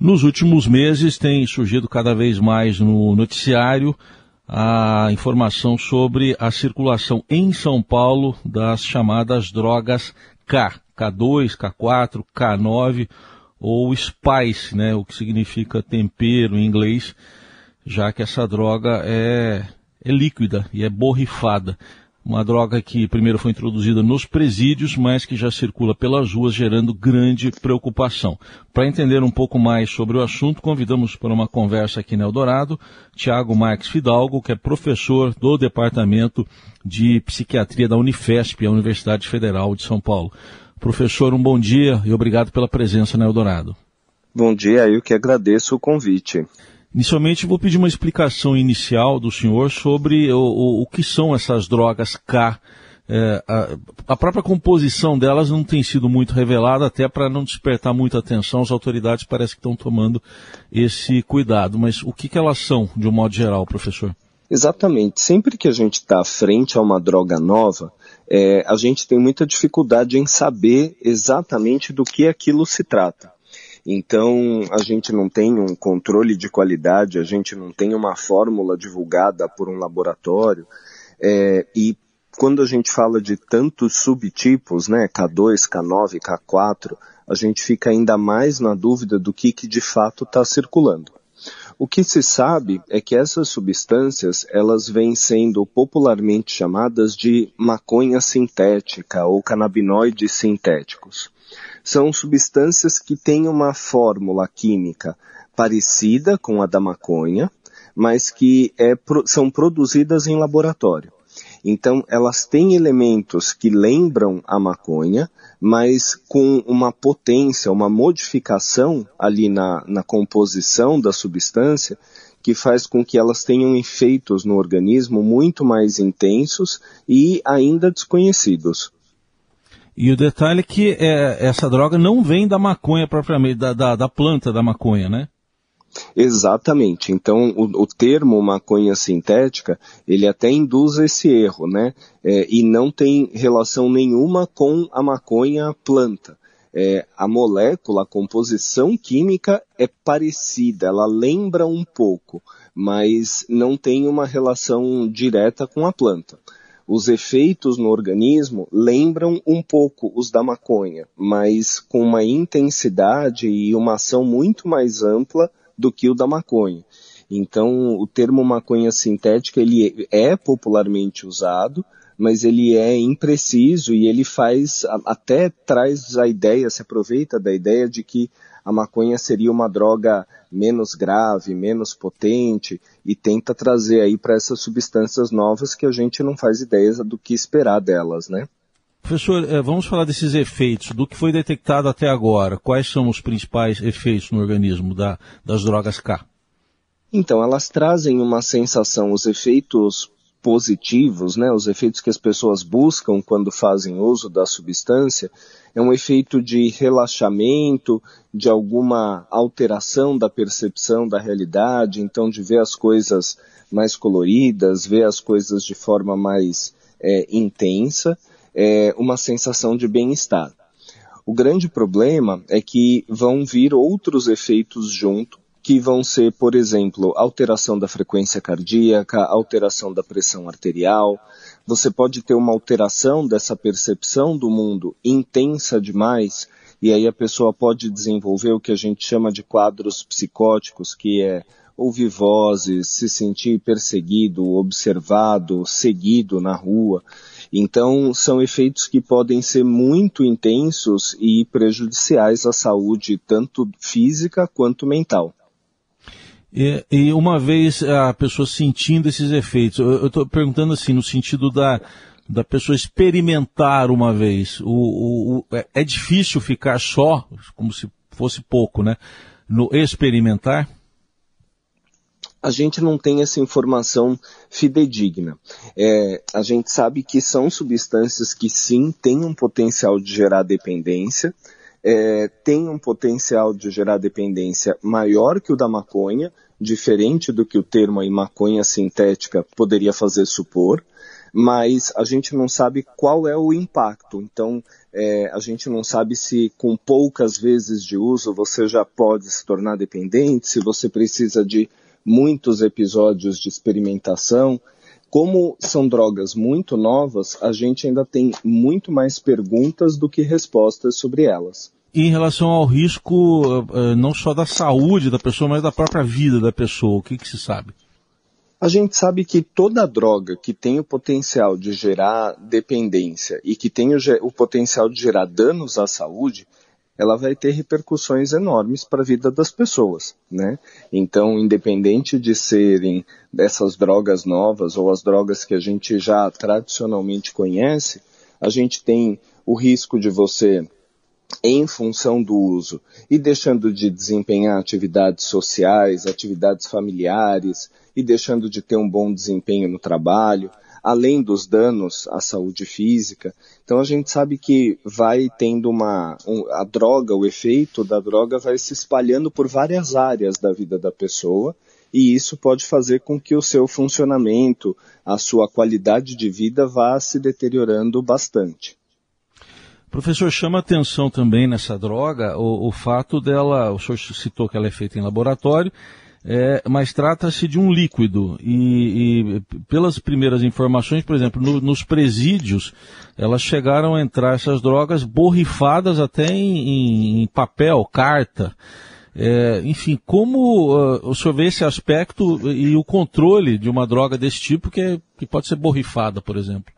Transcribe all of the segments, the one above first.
Nos últimos meses tem surgido cada vez mais no noticiário a informação sobre a circulação em São Paulo das chamadas drogas K, K2, K4, K9 ou Spice, né, o que significa tempero em inglês, já que essa droga é, é líquida e é borrifada. Uma droga que primeiro foi introduzida nos presídios, mas que já circula pelas ruas, gerando grande preocupação. Para entender um pouco mais sobre o assunto, convidamos para uma conversa aqui no Eldorado Tiago Marques Fidalgo, que é professor do Departamento de Psiquiatria da Unifesp, a Universidade Federal de São Paulo. Professor, um bom dia e obrigado pela presença no Eldorado. Bom dia, eu que agradeço o convite. Inicialmente, vou pedir uma explicação inicial do senhor sobre o, o, o que são essas drogas K. É, a, a, própria composição delas não tem sido muito revelada, até para não despertar muita atenção. As autoridades parecem que estão tomando esse cuidado. Mas o que, que elas são, de um modo geral, professor? Exatamente. Sempre que a gente está frente a uma droga nova, é, a gente tem muita dificuldade em saber exatamente do que aquilo se trata. Então, a gente não tem um controle de qualidade, a gente não tem uma fórmula divulgada por um laboratório, é, e quando a gente fala de tantos subtipos, né, K2, K9, K4, a gente fica ainda mais na dúvida do que, que de fato está circulando. O que se sabe é que essas substâncias, elas vêm sendo popularmente chamadas de maconha sintética ou canabinoides sintéticos são substâncias que têm uma fórmula química parecida com a da maconha, mas que é, são produzidas em laboratório. Então, elas têm elementos que lembram a maconha, mas com uma potência, uma modificação ali na, na composição da substância que faz com que elas tenham efeitos no organismo muito mais intensos e ainda desconhecidos. E o detalhe é que é, essa droga não vem da maconha propriamente, da, da, da planta da maconha, né? Exatamente. Então, o, o, termo maconha sintética, ele até induz esse erro, né? É, e não tem relação nenhuma com a maconha planta. É, a molécula, a composição química é parecida, ela lembra um pouco, mas não tem uma relação direta com a planta. Os efeitos no organismo lembram um pouco os da maconha, mas com uma intensidade e uma ação muito mais ampla do que o da maconha. Então, o termo maconha sintética ele é popularmente usado, mas ele é impreciso e ele faz até traz a ideia, se aproveita da ideia de que a maconha seria uma droga menos grave, menos potente e tenta trazer aí para essas substâncias novas que a gente não faz ideia do que esperar delas, né? Professor, eh, vamos falar desses efeitos, do que foi detectado até agora. Quais são os principais efeitos no organismo da, das drogas K? Então, elas trazem uma sensação, os efeitos positivos, né, os efeitos que as pessoas buscam quando fazem uso da substância, é um efeito de relaxamento, de alguma alteração da percepção da realidade, então de ver as coisas mais coloridas, ver as coisas de forma mais é, intensa, é, uma sensação de bem-estar. O grande problema é que vão vir outros efeitos junto, que vão ser, por exemplo, alteração da frequência cardíaca, alteração da pressão arterial. Você pode ter uma alteração dessa percepção do mundo intensa demais, e aí a pessoa pode desenvolver o que a gente chama de quadros psicóticos, que é ouvir vozes, se sentir perseguido, observado, seguido na rua. Então, são efeitos que podem ser muito intensos e prejudiciais à saúde, tanto física quanto mental. E, e, uma vez a pessoa sentindo esses efeitos, eu estou perguntando assim, no sentido da, da pessoa experimentar uma vez. O, o, o, é, é difícil ficar só, como se fosse pouco, né? No experimentar? A gente não tem essa informação fidedigna. É, a gente sabe que são substâncias que sim têm um potencial de gerar dependência, é, tem um potencial de gerar dependência maior que o da maconha, diferente do que o termo aí maconha sintética poderia fazer supor, mas a gente não sabe qual é o impacto. Então, é, a gente não sabe se com poucas vezes de uso você já pode se tornar dependente, se você precisa de muitos episódios de experimentação. Como são drogas muito novas, a gente ainda tem muito mais perguntas do que respostas sobre elas. Em relação ao risco, eh, não só da saúde da pessoa, mas da própria vida da pessoa, o que, que se sabe? A gente sabe que toda droga que tem o potencial de gerar dependência e que tem o, o potencial de gerar danos à saúde, ela vai ter repercussões enormes para a vida das pessoas, né? Então, independente de serem dessas drogas novas ou as drogas que a gente já tradicionalmente conhece, a gente tem o risco de você em função do uso e deixando de desempenhar atividades sociais, atividades familiares e deixando de ter um bom desempenho no trabalho, além dos danos à saúde física. Então a gente sabe que vai tendo uma um, a droga, o efeito da droga vai se espalhando por várias áreas da vida da pessoa e isso pode fazer com que o seu funcionamento, a sua qualidade de vida vá se deteriorando bastante. Professor, chama atenção também nessa droga o, o fato dela, o senhor citou que ela é feita em laboratório, é, mas trata-se de um líquido e, e, pelas primeiras informações, por exemplo, no, nos presídios, elas chegaram a entrar essas drogas borrifadas até em, em, papel, carta. É, enfim, como uh, o senhor vê esse aspecto e o controle de uma droga desse tipo que, é, que pode ser borrifada, por exemplo?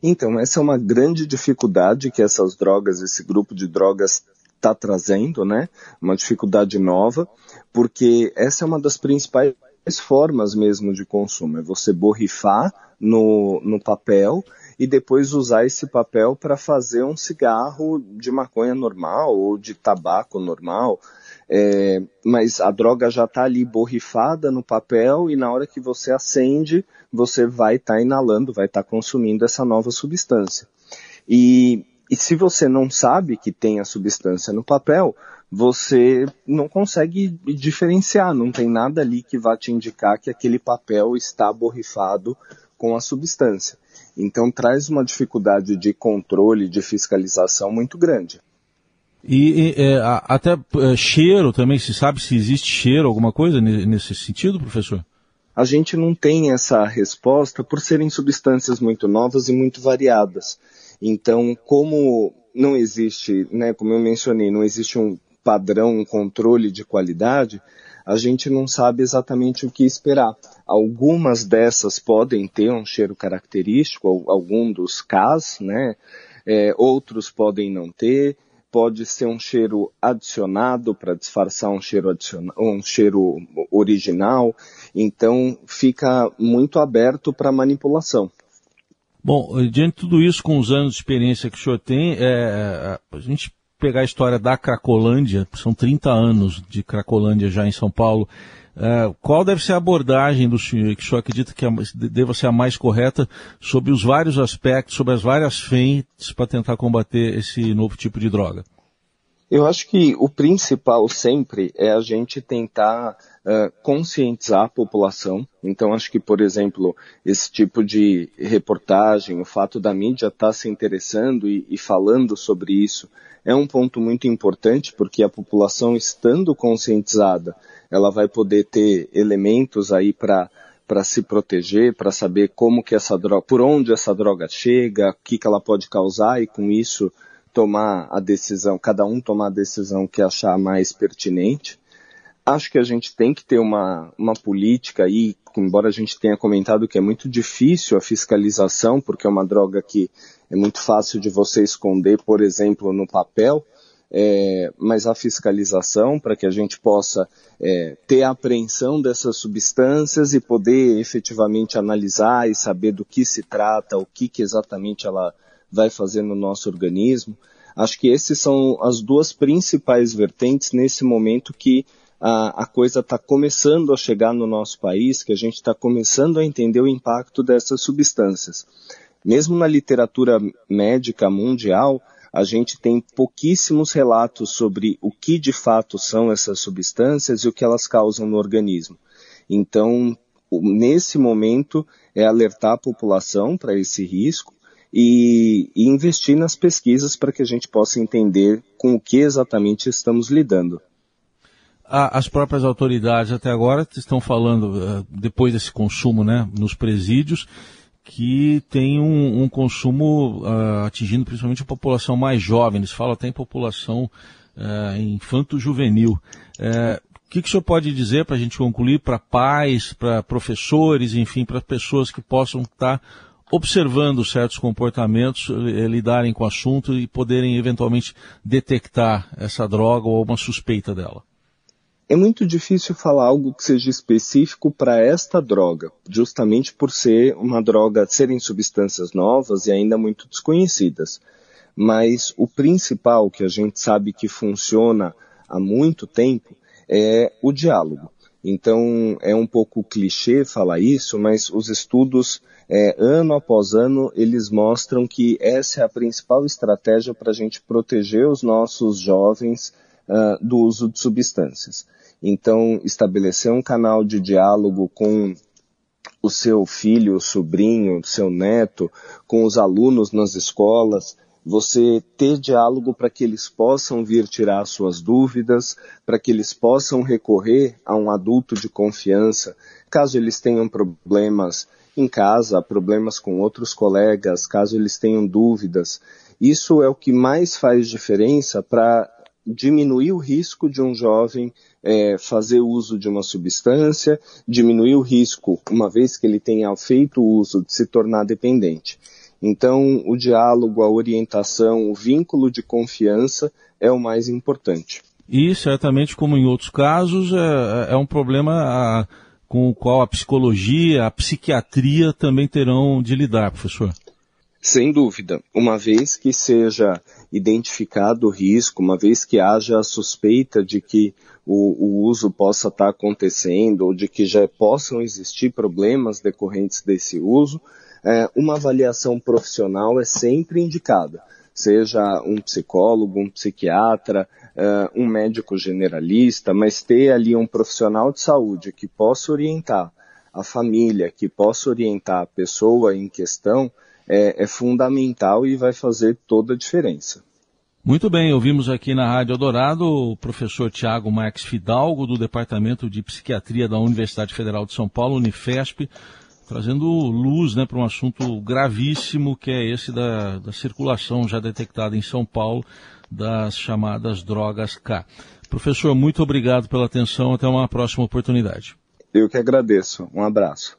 Então, essa é uma grande dificuldade que essas drogas, esse grupo de drogas está trazendo, né? Uma dificuldade nova, porque essa é uma das principais formas mesmo de consumo, é você borrifar no, no papel e depois usar esse papel para fazer um cigarro de maconha normal ou de tabaco normal. É, mas a droga já está ali borrifada no papel e na hora que você acende, você vai estar tá inalando, vai estar tá consumindo essa nova substância. E, e se você não sabe que tem a substância no papel, você não consegue diferenciar, não tem nada ali que vá te indicar que aquele papel está borrifado com a substância. Então traz uma dificuldade de controle, de fiscalização muito grande. E, e é, até é, cheiro também, se sabe se existe cheiro, alguma coisa nesse sentido, professor? A gente não tem essa resposta por serem substâncias muito novas e muito variadas. Então, como não existe, né, como eu mencionei, não existe um padrão, um controle de qualidade, a gente não sabe exatamente o que esperar. Algumas dessas podem ter um cheiro característico, algum dos casos, né? É, outros podem não ter pode ser um cheiro adicionado para disfarçar um cheiro um cheiro original. Então fica muito aberto para manipulação. Bom, diante de tudo isso, com os anos de experiência que o senhor tem, é, a gente pegar a história da Cracolândia, são 30 anos de Cracolândia já em São Paulo, é, qual deve ser a abordagem do senhor, que o senhor acredita que deva ser a mais correta sobre os vários aspectos, sobre as várias frentes para tentar combater esse novo tipo de droga? Eu acho que o principal sempre é a gente tentar uh, conscientizar a população. Então, acho que, por exemplo, esse tipo de reportagem, o fato da mídia estar tá se interessando e, e falando sobre isso, é um ponto muito importante, porque a população estando conscientizada, ela vai poder ter elementos aí para para se proteger, para saber como que essa droga, por onde essa droga chega, o que, que ela pode causar e com isso tomar a decisão, cada um tomar a decisão que achar mais pertinente. Acho que a gente tem que ter uma, uma política aí, embora a gente tenha comentado que é muito difícil a fiscalização, porque é uma droga que é muito fácil de você esconder, por exemplo, no papel, é, mas a fiscalização para que a gente possa é, ter a apreensão dessas substâncias e poder efetivamente analisar e saber do que se trata, o que, que exatamente ela vai fazer no nosso organismo. Acho que esses são as duas principais vertentes nesse momento que a, a coisa está começando a chegar no nosso país, que a gente está começando a entender o impacto dessas substâncias. Mesmo na literatura médica mundial, a gente tem pouquíssimos relatos sobre o que de fato são essas substâncias e o que elas causam no organismo. Então, nesse momento é alertar a população para esse risco e, e investir nas pesquisas para que a gente possa entender com o que exatamente estamos lidando. As próprias autoridades até agora estão falando, eh, depois desse consumo né, nos presídios, que tem um, um consumo uh, atingindo principalmente a população mais jovem. Eles falam até em população uh, infanto-juvenil. Uh, o que, que o senhor pode dizer para a gente concluir para pais, para professores, enfim, para pessoas que possam estar tá observando certos comportamentos, lidarem com o assunto e poderem eventualmente detectar essa droga ou uma suspeita dela? É muito difícil falar algo que seja específico para esta droga, justamente por ser uma droga, serem substâncias novas e ainda muito desconhecidas. Mas o principal que a gente sabe que funciona há muito tempo é o diálogo. Então é um pouco clichê falar isso, mas os estudos é, ano após ano eles mostram que essa é a principal estratégia para a gente proteger os nossos jovens uh, do uso de substâncias. Então, estabelecer um canal de diálogo com o seu filho, o sobrinho, seu neto, com os alunos nas escolas, você ter diálogo para que eles possam vir tirar suas dúvidas, para que eles possam recorrer a um adulto de confiança, caso eles tenham problemas em casa, problemas com outros colegas, caso eles tenham dúvidas. Isso é o que mais faz diferença para diminuir o risco de um jovem é, fazer uso de uma substância, diminuir o risco, uma vez que ele tenha feito uso, de se tornar dependente. Então, o diálogo, a orientação, o vínculo de confiança é o mais importante. E, certamente, como em outros casos, é, é um problema a, com o qual a psicologia, a psiquiatria também terão de lidar, professor. Sem dúvida. Uma vez que seja identificado o risco, uma vez que haja a suspeita de que o, o uso possa estar acontecendo ou de que já possam existir problemas decorrentes desse uso, é, uma avaliação profissional é sempre indicada. Seja um psicólogo, um psiquiatra, é, um médico generalista, mas ter ali um profissional de saúde que possa orientar a família, que possa orientar a pessoa em questão, é, é fundamental e vai fazer toda a diferença. Muito bem, ouvimos aqui na Rádio Eldorado o professor Tiago Marques Fidalgo, do Departamento de Psiquiatria da Universidade Federal de São Paulo, Unifesp, trazendo luz né, para um assunto gravíssimo que é esse da, da circulação já detectada em São Paulo das chamadas drogas K. Professor, muito obrigado pela atenção. Até uma próxima oportunidade. Eu que agradeço. Um abraço.